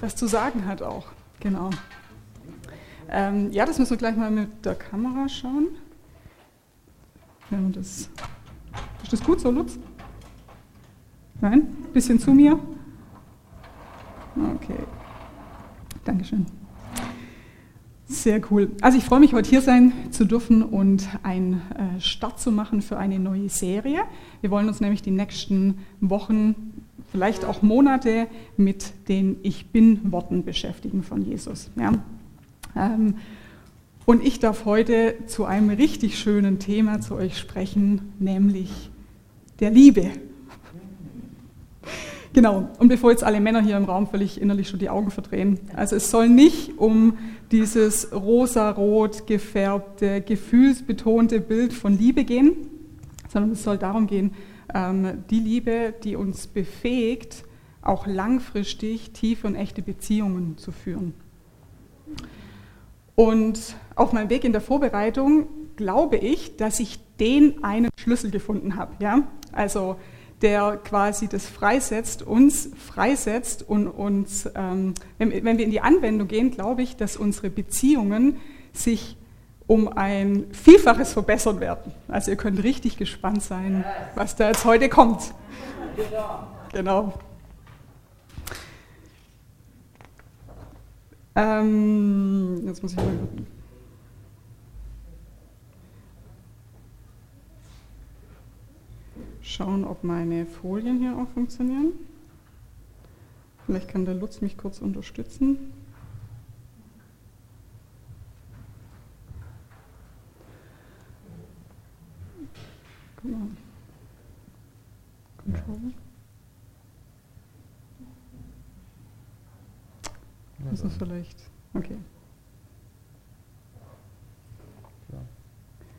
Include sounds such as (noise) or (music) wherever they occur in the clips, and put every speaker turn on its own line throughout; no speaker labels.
was zu sagen hat auch. Genau. Ähm, ja, das müssen wir gleich mal mit der Kamera schauen. Wenn das, ist das gut so, Lutz? Nein? Bisschen zu mir? Okay. Dankeschön. Sehr cool. Also ich freue mich, heute hier sein zu dürfen und einen äh, Start zu machen für eine neue Serie. Wir wollen uns nämlich die nächsten Wochen, vielleicht auch Monate mit den Ich bin-Worten beschäftigen von Jesus. Ja. Ähm, und ich darf heute zu einem richtig schönen Thema zu euch sprechen, nämlich der Liebe. Genau, und bevor jetzt alle Männer hier im Raum völlig innerlich schon die Augen verdrehen, also es soll nicht um dieses rosarot gefärbte, gefühlsbetonte Bild von Liebe gehen, sondern es soll darum gehen, die Liebe, die uns befähigt, auch langfristig tiefe und echte Beziehungen zu führen. Und auf meinem Weg in der Vorbereitung glaube ich, dass ich den einen Schlüssel gefunden habe. Ja? Also der quasi das freisetzt, uns freisetzt und uns, ähm, wenn, wenn wir in die Anwendung gehen, glaube ich, dass unsere Beziehungen sich um ein Vielfaches verbessern werden. Also ihr könnt richtig gespannt sein, was da jetzt heute kommt. Genau. Ähm, jetzt muss ich mal schauen, ob meine Folien hier auch funktionieren. Vielleicht kann der Lutz mich kurz unterstützen. Genau. Control. Das ist vielleicht. Okay.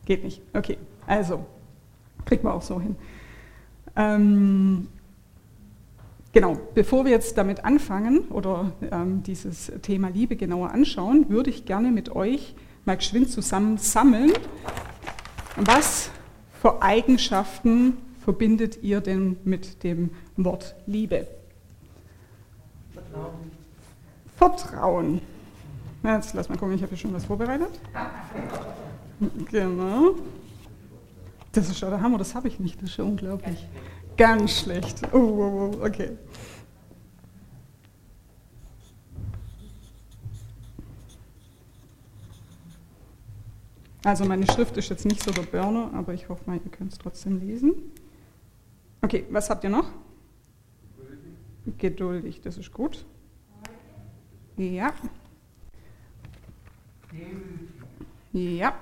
Geht nicht. Okay. Also, kriegt man auch so hin. Ähm, genau, bevor wir jetzt damit anfangen oder ähm, dieses Thema Liebe genauer anschauen, würde ich gerne mit euch mal geschwind zusammen sammeln, was für Eigenschaften verbindet ihr denn mit dem Wort Liebe? Vertrauen. Vertrauen. Jetzt lass mal gucken, ich habe hier schon was vorbereitet. Genau. Das ist schon der Hammer, das habe ich nicht, das ist schon unglaublich. Ganz schlecht. Oh, oh, oh, okay. Also meine Schrift ist jetzt nicht so der Burner, aber ich hoffe mal, ihr könnt es trotzdem lesen. Okay, was habt ihr noch? Geduldig. Geduldig, das ist gut. Ja. Ja.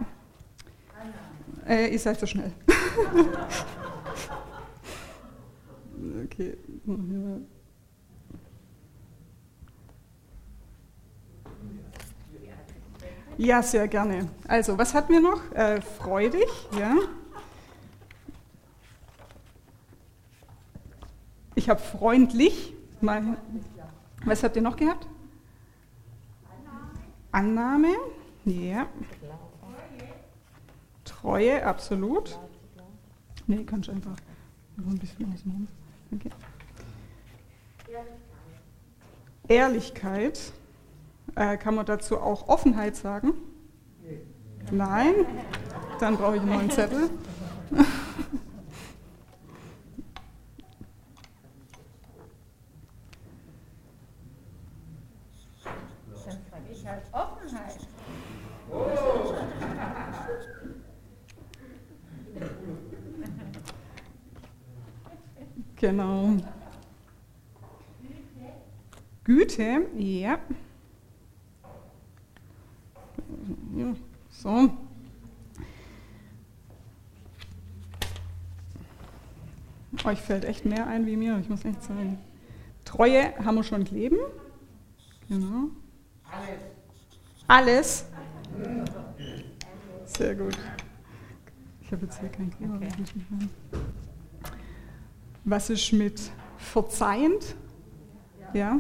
Äh, ihr seid so schnell. (laughs) okay. Ja, sehr gerne. Also, was hatten wir noch? Äh, freudig, ja. Ich habe freundlich. Mal, was habt ihr noch gehabt? Annahme. Ja. Treue, absolut. Nee, kannst du einfach ein bisschen außen okay. Ehrlichkeit. Äh, kann man dazu auch Offenheit sagen? Nein? Dann brauche ich einen neuen Zettel. (laughs) (laughs) Genau. Güte, ja. ja. So. Euch fällt echt mehr ein wie mir, ich muss echt sagen. Treue haben wir schon kleben. Genau. Alles. Sehr gut. Ich habe jetzt hier kein Kleber. Okay. Was ist mit verzeihend? Ja,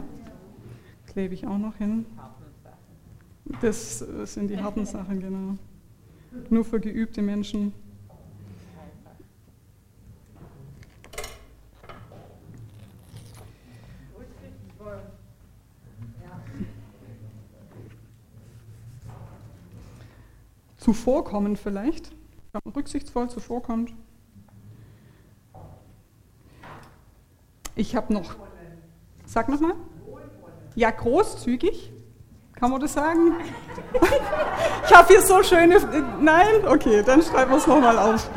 klebe ich auch noch hin. Das sind die harten (laughs) Sachen, genau. Nur für geübte Menschen. Zuvorkommen vielleicht, rücksichtsvoll zuvorkommt. Ich habe noch, sag nochmal. Ja, großzügig, kann man das sagen? (laughs) Ich habe hier so schöne, nein? Okay, dann schreiben wir es nochmal auf.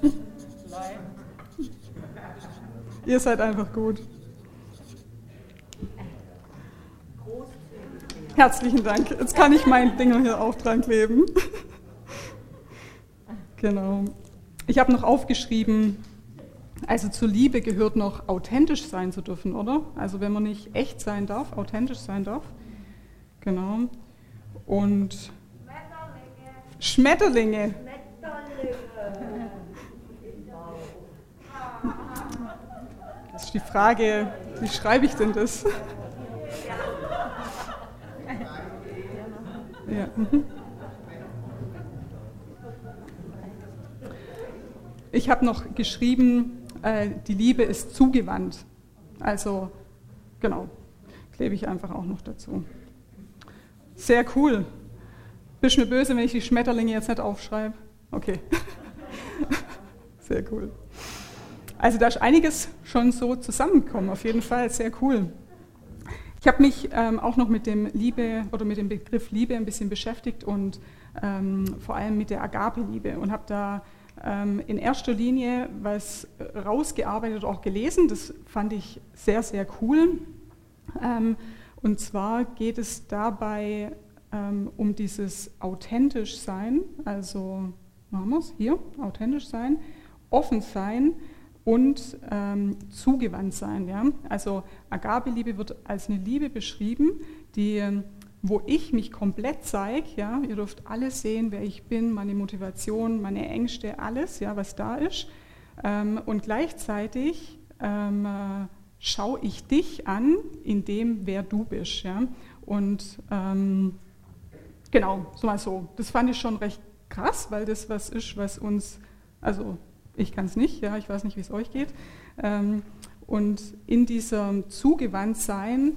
(laughs) Ihr seid einfach gut. Herzlichen Dank. Jetzt kann ich mein Ding hier auch dran kleben. Genau. Ich habe noch aufgeschrieben, also zur Liebe gehört noch authentisch sein zu dürfen, oder? Also wenn man nicht echt sein darf, authentisch sein darf. Genau. Und Schmetterlinge. Schmetterlinge. Das ist die Frage, wie schreibe ich denn das? Ja. Ich habe noch geschrieben, äh, die Liebe ist zugewandt. Also, genau, klebe ich einfach auch noch dazu. Sehr cool. Bist du mir böse, wenn ich die Schmetterlinge jetzt nicht aufschreibe? Okay. (laughs) Sehr cool. Also da ist einiges schon so zusammengekommen, auf jeden Fall, sehr cool. Ich habe mich ähm, auch noch mit dem Liebe oder mit dem Begriff Liebe ein bisschen beschäftigt und ähm, vor allem mit der Agape-Liebe und habe da ähm, in erster Linie was rausgearbeitet, auch gelesen. Das fand ich sehr, sehr cool. Ähm, und zwar geht es dabei ähm, um dieses authentisch sein, also machen wir es hier, authentisch sein, offen sein und ähm, zugewandt sein. Ja? Also Agape-Liebe wird als eine Liebe beschrieben, die wo ich mich komplett zeige, ja, ihr dürft alles sehen, wer ich bin, meine Motivation, meine Ängste, alles, ja, was da ist. Ähm, und gleichzeitig ähm, äh, schaue ich dich an, in dem, wer du bist. Ja. Und ähm, genau, so mal so. Das fand ich schon recht krass, weil das was ist, was uns, also ich kann es nicht, ja, ich weiß nicht, wie es euch geht. Ähm, und in diesem Zugewandtsein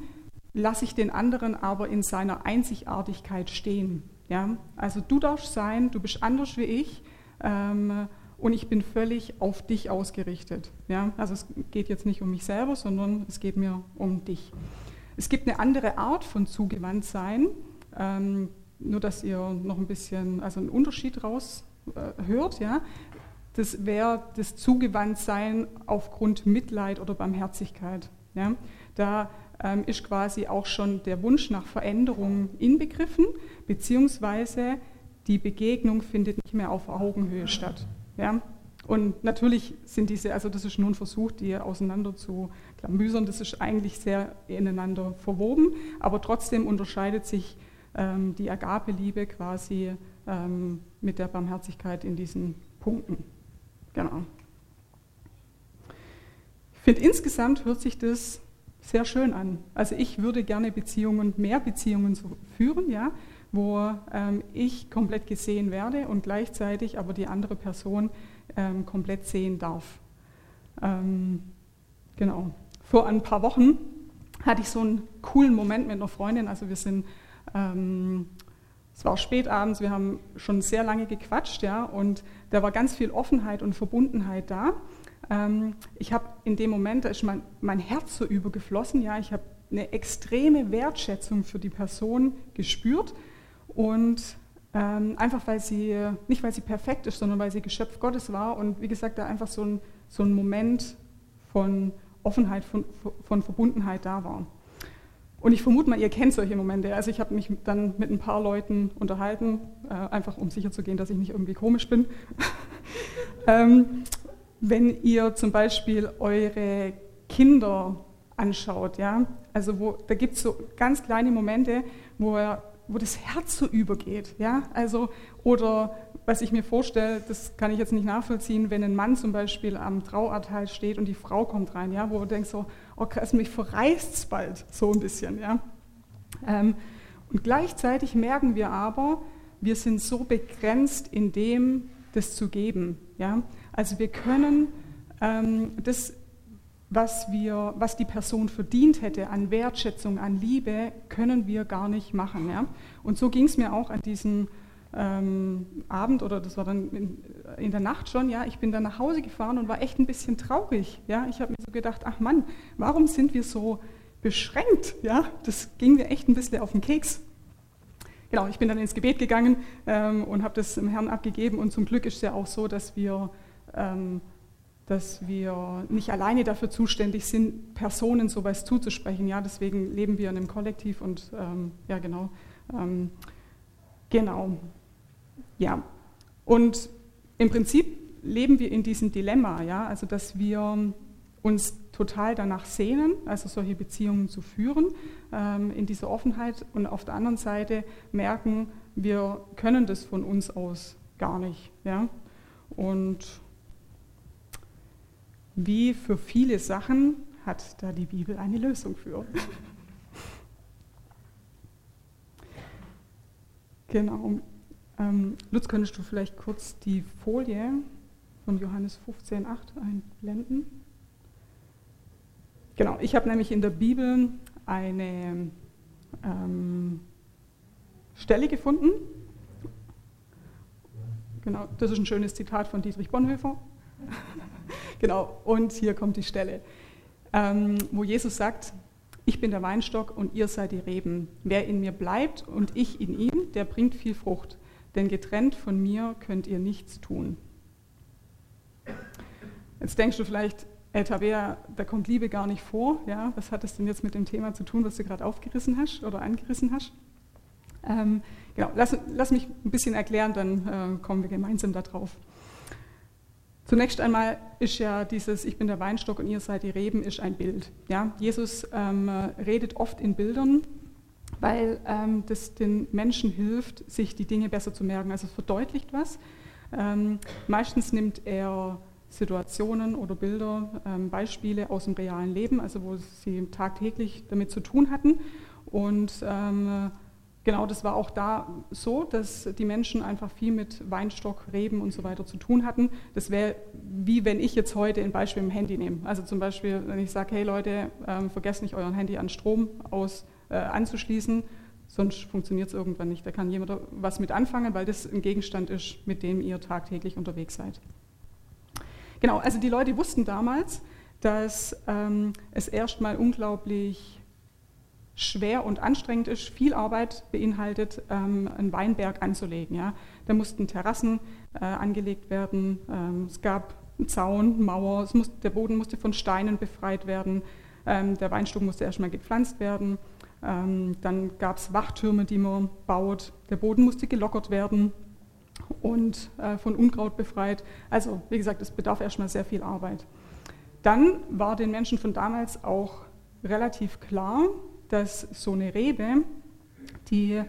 lasse ich den anderen aber in seiner Einzigartigkeit stehen. Ja? Also du darfst sein, du bist anders wie ich ähm, und ich bin völlig auf dich ausgerichtet. Ja? Also es geht jetzt nicht um mich selber, sondern es geht mir um dich. Es gibt eine andere Art von Zugewandtsein, ähm, nur dass ihr noch ein bisschen, also einen Unterschied raus äh, hört. Ja? Das wäre das Zugewandtsein aufgrund Mitleid oder Barmherzigkeit. Ja? Da ähm, ist quasi auch schon der Wunsch nach Veränderung inbegriffen, beziehungsweise die Begegnung findet nicht mehr auf Augenhöhe statt. Ja? Und natürlich sind diese, also das ist nur ein Versuch, die auseinander zu klamüsern, das ist eigentlich sehr ineinander verwoben, aber trotzdem unterscheidet sich ähm, die Agape-Liebe quasi ähm, mit der Barmherzigkeit in diesen Punkten. Genau. Ich finde, insgesamt hört sich das sehr schön an. Also ich würde gerne Beziehungen, mehr Beziehungen führen, ja, wo ähm, ich komplett gesehen werde und gleichzeitig aber die andere Person ähm, komplett sehen darf. Ähm, genau. Vor ein paar Wochen hatte ich so einen coolen Moment mit einer Freundin. Also wir sind, ähm, es war spät abends, wir haben schon sehr lange gequatscht, ja, und da war ganz viel Offenheit und Verbundenheit da. Ähm, ich habe in dem Moment, da ist mein, mein Herz so übergeflossen, ja, ich habe eine extreme Wertschätzung für die Person gespürt und ähm, einfach weil sie, nicht weil sie perfekt ist, sondern weil sie Geschöpf Gottes war und wie gesagt, da einfach so ein, so ein Moment von Offenheit, von, von Verbundenheit da war. Und ich vermute mal, ihr kennt solche Momente. Also ich habe mich dann mit ein paar Leuten unterhalten, äh, einfach um sicherzugehen, dass ich nicht irgendwie komisch bin. (laughs) ähm, wenn ihr zum Beispiel eure Kinder anschaut, ja, also wo, da gibt es so ganz kleine Momente, wo, er, wo das Herz so übergeht, ja, also oder was ich mir vorstelle, das kann ich jetzt nicht nachvollziehen, wenn ein Mann zum Beispiel am Trauerteil steht und die Frau kommt rein, ja, wo du denkst so, okay, also mich verreißt es bald, so ein bisschen, ja. Ähm, und gleichzeitig merken wir aber, wir sind so begrenzt in dem, das zu geben, ja. Also wir können ähm, das was, wir, was die Person verdient hätte an Wertschätzung, an Liebe, können wir gar nicht machen. Ja? Und so ging es mir auch an diesem ähm, Abend oder das war dann in, in, der Nacht schon. Ja, ich bin dann nach Hause gefahren und war echt ein bisschen traurig. Ja, ich habe mir so gedacht, ach Mann, warum sind wir so beschränkt? Ja, das ging mir echt ein bisschen auf den Keks. Genau, ich bin dann ins Gebet gegangen ähm, und habe das dem Herrn abgegeben und zum Glück ist es ja auch so, dass wir ähm, dass wir nicht alleine dafür zuständig sind, Personen sowas zuzusprechen. Ja, deswegen leben wir in einem Kollektiv und ähm, ja, genau. Ähm, genau. Ja. Und im Prinzip leben wir in diesem Dilemma, ja, also dass wir uns total danach sehnen, also solche Beziehungen zu führen, ähm, in dieser Offenheit und auf der anderen Seite merken, wir können das von uns aus gar nicht. Ja? Und wie für viele Sachen hat da die Bibel eine Lösung für. (laughs) genau. Ähm, Lutz, könntest du vielleicht kurz die Folie von Johannes 15,8 einblenden? Genau, ich habe nämlich in der Bibel eine ähm, Stelle gefunden. Genau, das ist ein schönes Zitat von Dietrich Bonhoeffer. (laughs) genau, und hier kommt die Stelle, ähm, wo Jesus sagt, ich bin der Weinstock und ihr seid die Reben. Wer in mir bleibt und ich in ihm, der bringt viel Frucht, denn getrennt von mir könnt ihr nichts tun. Jetzt denkst du vielleicht, El Tabea, da kommt Liebe gar nicht vor. Ja? Was hat das denn jetzt mit dem Thema zu tun, was du gerade aufgerissen hast oder angerissen hast? Ähm, genau, lass, lass, mich ein bisschen erklären, dann äh, kommen wir gemeinsam darauf. Zunächst einmal ist ja dieses Ich bin der Weinstock und ihr seid die Reben ist ein Bild. Ja? Jesus ähm, redet oft in Bildern, weil ähm, das den Menschen hilft, sich die Dinge besser zu merken. Also es verdeutlicht was. Ähm, meistens nimmt er Situationen oder Bilder, ähm, Beispiele aus dem realen Leben, also wo sie tagtäglich damit zu tun hatten. Und ähm, Genau, das war auch da so, dass die Menschen einfach viel mit Weinstock, Reben und so weiter zu tun hatten. Das wäre wie wenn ich jetzt heute ein Beispiel im Handy nehme. Also zum Beispiel, wenn ich sage, hey Leute, ähm, vergesst nicht euren Handy an Strom aus, äh, anzuschließen, sonst funktioniert es irgendwann nicht. Da kann jemand was mit anfangen, weil das ein Gegenstand ist, mit dem ihr tagtäglich unterwegs seid. Genau, also die Leute wussten damals, dass ähm, es erstmal unglaublich schwer und anstrengend ist, viel Arbeit beinhaltet, ähm, einen Weinberg anzulegen. Ja. Da mussten Terrassen äh, angelegt werden, ähm, es gab einen Zaun, Mauer, muss, der Boden musste von Steinen befreit werden, ähm, der Weinstock musste erstmal gepflanzt werden, ähm, dann gab es Wachtürme, die man baut, der Boden musste gelockert werden und äh, von Unkraut befreit. Also wie gesagt, es bedarf erstmal sehr viel Arbeit. Dann war den Menschen von damals auch relativ klar, dass so eine Rebe, die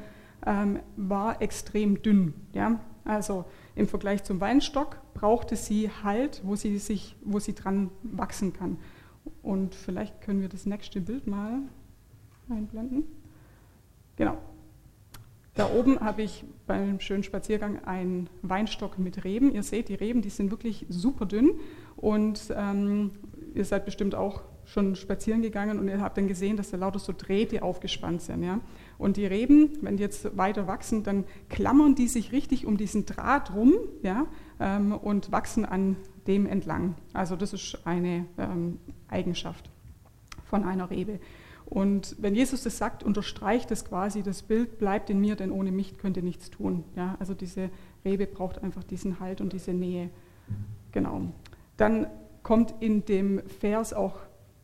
ähm, war extrem dünn. Ja? Also im Vergleich zum Weinstock brauchte sie Halt, wo sie, sich, wo sie dran wachsen kann. Und vielleicht können wir das nächste Bild mal einblenden. Genau. Da oben habe ich beim schönen Spaziergang einen Weinstock mit Reben. Ihr seht, die Reben, die sind wirklich super dünn und ähm, ihr seid bestimmt auch schon spazieren gegangen und ihr habt dann gesehen, dass da lauter so Drähte aufgespannt sind. Ja? Und die Reben, wenn die jetzt weiter wachsen, dann klammern die sich richtig um diesen Draht rum ja? Ähm, und wachsen an dem entlang. Also das ist eine ähm, Eigenschaft von einer Rebe. Und wenn Jesus das sagt, unterstreicht es quasi das Bild, bleibt in mir, denn ohne mich könnt ihr nichts tun. Ja? Also diese Rebe braucht einfach diesen Halt und diese Nähe. Genau. Dann kommt in dem Vers auch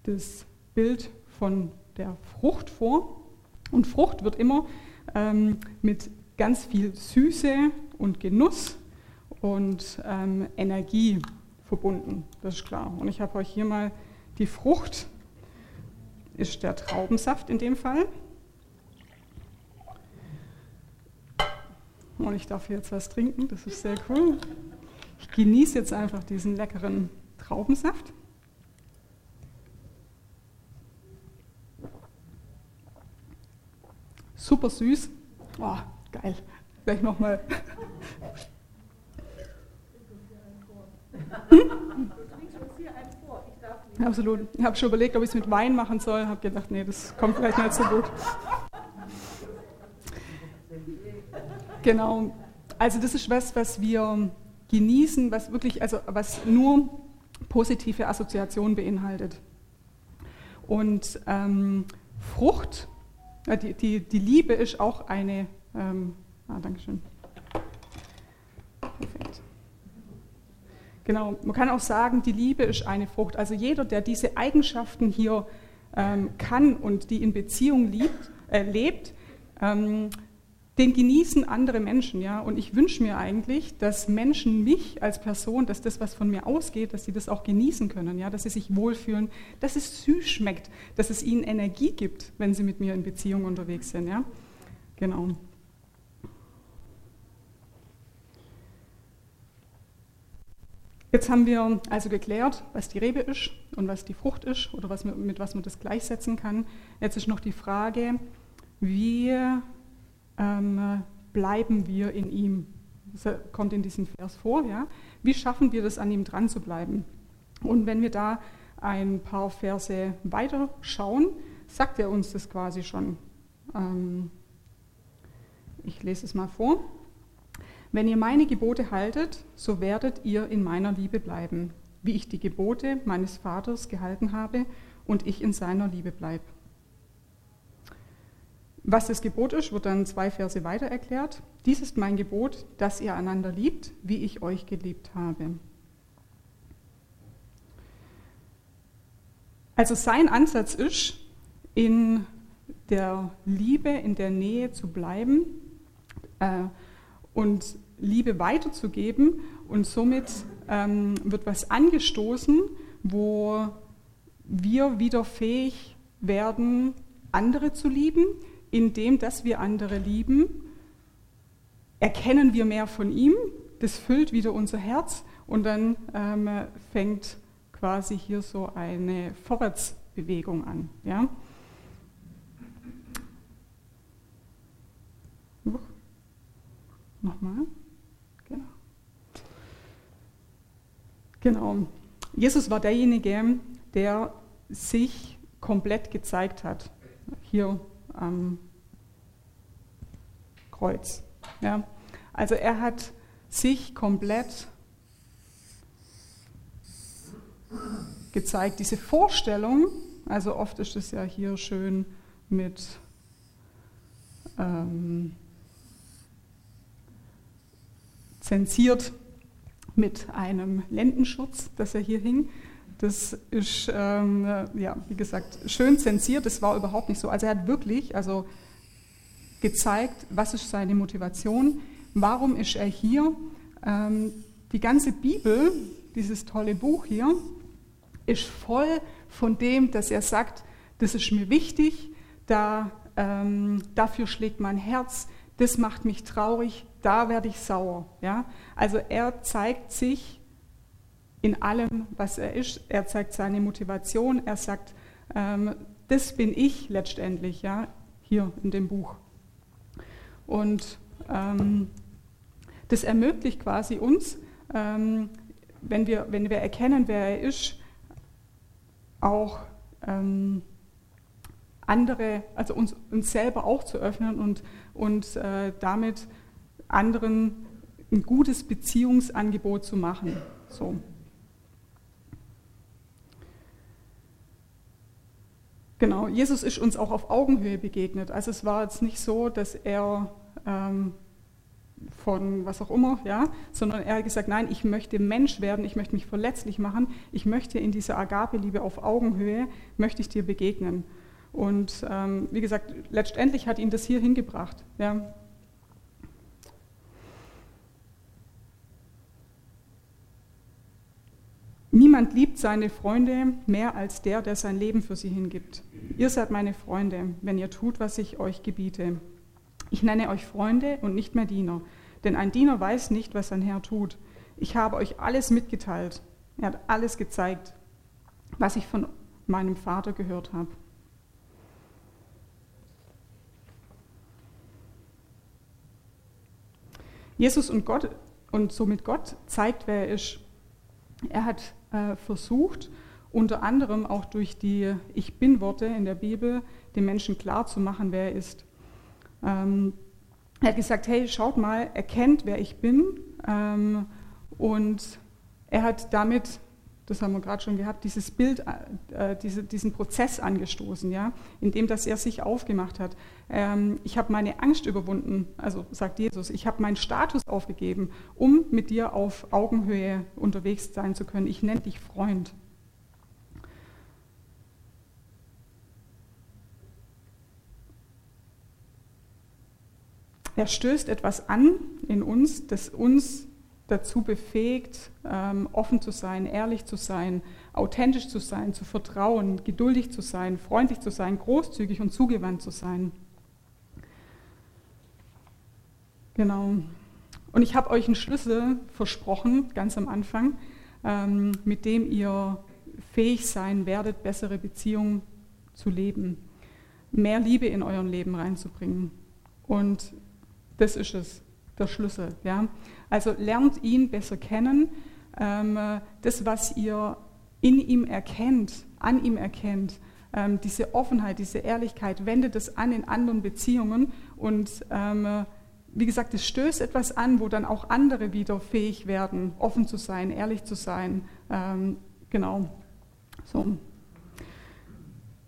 das Bild von der Frucht vor. Und Frucht wird immer ähm, mit ganz viel Süße und Genuss und ähm, Energie verbunden. Das ist klar. Und ich habe euch hier mal die Frucht, ist der Traubensaft in dem Fall. Und ich darf jetzt was trinken, das ist sehr cool. Ich genieße jetzt einfach diesen leckeren Traubensaft. super süß. Oh, geil. Gleich nochmal. Du (laughs) trinkst uns hier einen vor. Ich darf Absolut. Ich habe schon überlegt, ob ich es mit Wein machen soll. Habe gedacht, nee, das kommt vielleicht nicht so gut. Genau. Also das ist was, was wir genießen, was wirklich, also was nur positive Assoziationen beinhaltet. Und ähm, Frucht, äh, die, die, die, Liebe ist auch eine, ähm, ah, Dankeschön. Perfekt. Genau, man kann auch sagen, die Liebe ist eine Frucht. Also jeder, der diese Eigenschaften hier ähm, kann und die in Beziehung liebt, äh, lebt, ähm, den genießen andere Menschen, ja. Und ich wünsche mir eigentlich, dass Menschen mich als Person, dass das, was von mir ausgeht, dass sie das auch genießen können, ja, dass sie sich wohlfühlen, dass es süß schmeckt, dass es ihnen Energie gibt, wenn sie mit mir in Beziehung unterwegs sind, ja. Genau. Jetzt haben wir also geklärt, was die Rebe ist und was die Frucht ist oder was, mit was man das gleichsetzen kann. Jetzt ist noch die Frage, wie ähm, bleiben wir in ihm? Das kommt in diesem Vers vor. Ja? Wie schaffen wir das, an ihm dran zu bleiben? Und wenn wir da ein paar Verse weiter schauen, sagt er uns das quasi schon. Ähm, ich lese es mal vor. Wenn ihr meine Gebote haltet, so werdet ihr in meiner Liebe bleiben, wie ich die Gebote meines Vaters gehalten habe und ich in seiner Liebe bleibe. Was das Gebot ist, wird dann zwei Verse weiter erklärt. Dies ist mein Gebot, dass ihr einander liebt, wie ich euch geliebt habe. Also sein Ansatz ist, in der Liebe, in der Nähe zu bleiben äh, und Liebe weiterzugeben und somit ähm, wird was angestoßen, wo wir wieder fähig werden, andere zu lieben. Indem, dass wir andere lieben, erkennen wir mehr von ihm, das füllt wieder unser Herz und dann ähm, fängt quasi hier so eine Vorwärtsbewegung an. Ja? Nochmal. Genau. Genau. Jesus war derjenige, der sich komplett gezeigt hat. Hier am Kreuz. Ja. Also er hat sich komplett gezeigt. Diese Vorstellung, also oft ist es ja hier schön mit ähm, zensiert mit einem Lendenschutz, das er hier hing. Das ist, ähm, ja, wie gesagt, schön zensiert. Das war überhaupt nicht so. Also er hat wirklich also gezeigt, was ist seine Motivation, warum ist er hier. Ähm, die ganze Bibel, dieses tolle Buch hier, ist voll von dem, dass er sagt, das ist mir wichtig, da, ähm, dafür schlägt mein Herz, das macht mich traurig, da werde ich sauer. Ja? Also er zeigt sich in allem, was er ist. Er zeigt seine Motivation. Er sagt, ähm, das bin ich letztendlich, ja, hier in dem Buch. Und ähm, das ermöglicht quasi uns, ähm, wenn, wir, wenn wir erkennen, wer er ist, auch ähm, andere, also uns, uns selber auch zu öffnen und, und äh, damit anderen ein gutes Beziehungsangebot zu machen. So. Genau, Jesus ist uns auch auf Augenhöhe begegnet. Also es war jetzt nicht so, dass er ähm, von was auch immer, ja, sondern er hat gesagt, nein, ich möchte Mensch werden, ich möchte mich verletzlich machen, ich möchte in dieser Agape-Liebe auf Augenhöhe, möchte ich dir begegnen. Und ähm, wie gesagt, letztendlich hat ihn das hier hingebracht. Ja. Niemand liebt seine Freunde mehr als der, der sein Leben für sie hingibt. Ihr seid meine Freunde, wenn ihr tut, was ich euch gebiete. Ich nenne euch Freunde und nicht mehr Diener, denn ein Diener weiß nicht, was sein Herr tut. Ich habe euch alles mitgeteilt. Er hat alles gezeigt, was ich von meinem Vater gehört habe. Jesus und Gott und somit Gott zeigt, wer er ist. Er hat äh, versucht unter anderem auch durch die Ich bin-Worte in der Bibel, den Menschen klar zu machen, wer er ist. Ähm, er hat gesagt, hey, schaut mal, erkennt, wer ich bin. Ähm, und er hat damit das haben wir gerade schon gehabt, dieses Bild, äh, diese, diesen Prozess angestoßen, ja, indem dass er sich aufgemacht hat. Ähm, ich habe meine Angst überwunden, also sagt Jesus, ich habe meinen Status aufgegeben, um mit dir auf Augenhöhe unterwegs sein zu können. Ich nenne dich Freund. Er stößt etwas an in uns, das uns dazu befähigt, ähm, offen zu sein, ehrlich zu sein, authentisch zu sein, zu vertrauen, geduldig zu sein, freundlich zu sein, großzügig und zugewandt zu sein. Genau. Und ich habe euch einen Schlüssel versprochen, ganz am Anfang, ähm, mit dem ihr fähig sein werdet, bessere Beziehungen zu leben, mehr Liebe in euer Leben reinzubringen. Und das ist es, der Schlüssel. Ja? Also lernt ihn besser kennen. Ähm, das, was ihr in ihm erkennt, an ihm erkennt, ähm, diese Offenheit, diese Ehrlichkeit, wendet es an in anderen Beziehungen und ähm, wie gesagt, es stößt etwas an, wo dann auch andere wieder fähig werden, offen zu sein, ehrlich zu sein. Genau. So.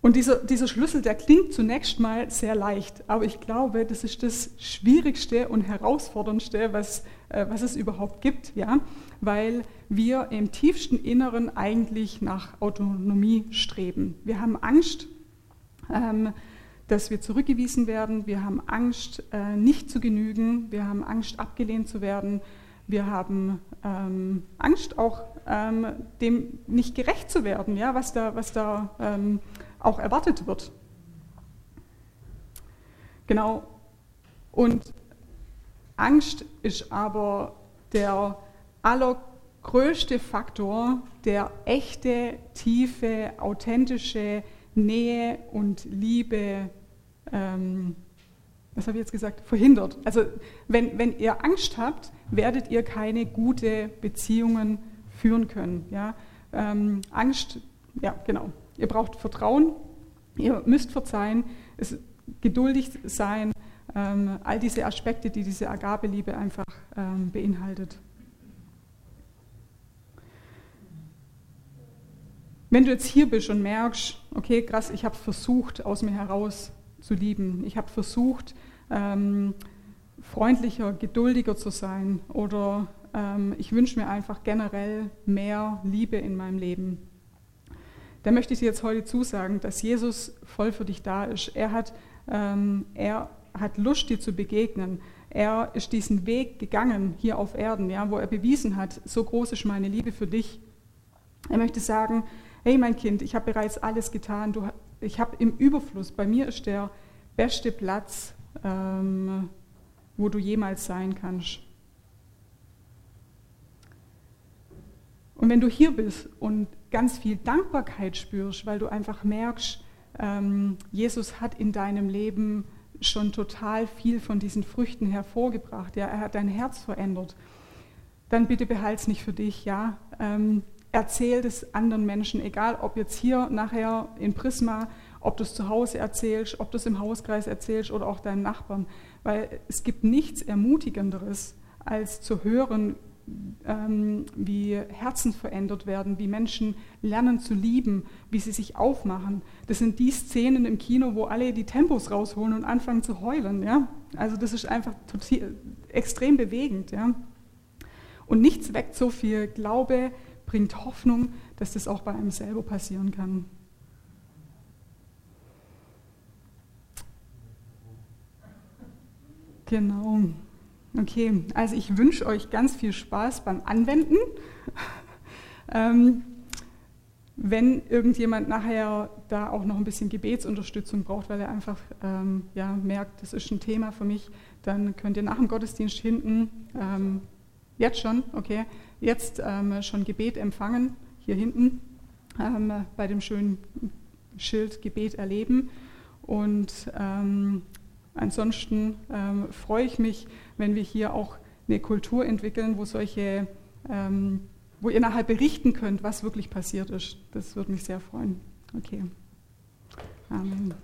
Und dieser, dieser Schlüssel, der klingt zunächst mal sehr leicht, aber ich glaube, das ist das Schwierigste und Herausforderndste, was, äh, was es überhaupt gibt, ja? weil wir im tiefsten Inneren eigentlich nach Autonomie streben. Wir haben Angst, ähm, dass wir zurückgewiesen werden, wir haben Angst, äh, nicht zu genügen, wir haben Angst, abgelehnt zu werden, wir haben ähm, Angst, auch ähm, dem nicht gerecht zu werden, ja? was da, was da ähm, auch erwartet wird. Genau. Und Angst ist aber der allergrößte Faktor, der echte, tiefe, authentische Nähe und Liebe, ähm, was habe ich jetzt gesagt, verhindert. Also wenn, wenn ihr Angst habt, werdet ihr keine gute Beziehungen führen können. Ja? Ähm, Angst, ja genau, Ihr braucht Vertrauen, ihr müsst verzeihen, es, geduldig sein, ähm, all diese Aspekte, die diese Agabeliebe einfach ähm, beinhaltet. Wenn du jetzt hier bist und merkst, okay, krass, ich habe versucht, aus mir heraus zu lieben, ich habe versucht, ähm, freundlicher, geduldiger zu sein oder ähm, ich wünsche mir einfach generell mehr Liebe in meinem Leben, da möchte ich dir jetzt heute zusagen, dass Jesus voll für dich da ist. Er hat, ähm, er hat Lust, dir zu begegnen. Er ist diesen Weg gegangen hier auf Erden, ja, wo er bewiesen hat, so groß ist meine Liebe für dich. Er möchte sagen, hey mein Kind, ich habe bereits alles getan, du, ich habe im Überfluss, bei mir ist der beste Platz, ähm, wo du jemals sein kannst. Und wenn du hier bist und ganz viel Dankbarkeit spürst, weil du einfach merkst, ähm, Jesus hat in deinem Leben schon total viel von diesen Früchten hervorgebracht. Ja, er hat dein Herz verändert. Dann bitte behalte es nicht für dich. Ja, ähm, erzähl es anderen Menschen, egal ob jetzt hier nachher in Prisma, ob du es zu Hause erzählst, ob du es im Hauskreis erzählst oder auch deinen Nachbarn, weil es gibt nichts Ermutigenderes, als zu hören, ähm, wie Herzen verändert werden, wie Menschen lernen zu lieben, wie sie sich aufmachen. Das sind die Szenen im Kino, wo alle die Tempos rausholen und anfangen zu heulen. Ja? Also das ist einfach total, extrem bewegend. Ja? Und nichts weckt so viel Glaube, bringt Hoffnung, dass das auch bei einem selber passieren kann. Genau. Okay, also ich wünsche euch ganz viel Spaß beim Anwenden. ähm, wenn irgendjemand nachher da auch noch ein bisschen Gebetsunterstützung braucht, weil er einfach ähm, ja, merkt, das ist ein Thema für mich, dann könnt ihr nach dem Gottesdienst hinten, ähm, jetzt schon, okay, jetzt ähm, schon Gebet empfangen, hier hinten, ähm, bei dem schönen Schild Gebet erleben. Und ähm, Ansonsten ähm, freue ich mich, wenn wir hier auch eine Kultur entwickeln, wo solche, ähm, wo ihr nachher berichten könnt, was wirklich passiert ist. Das würde mich sehr freuen. Okay. Amen.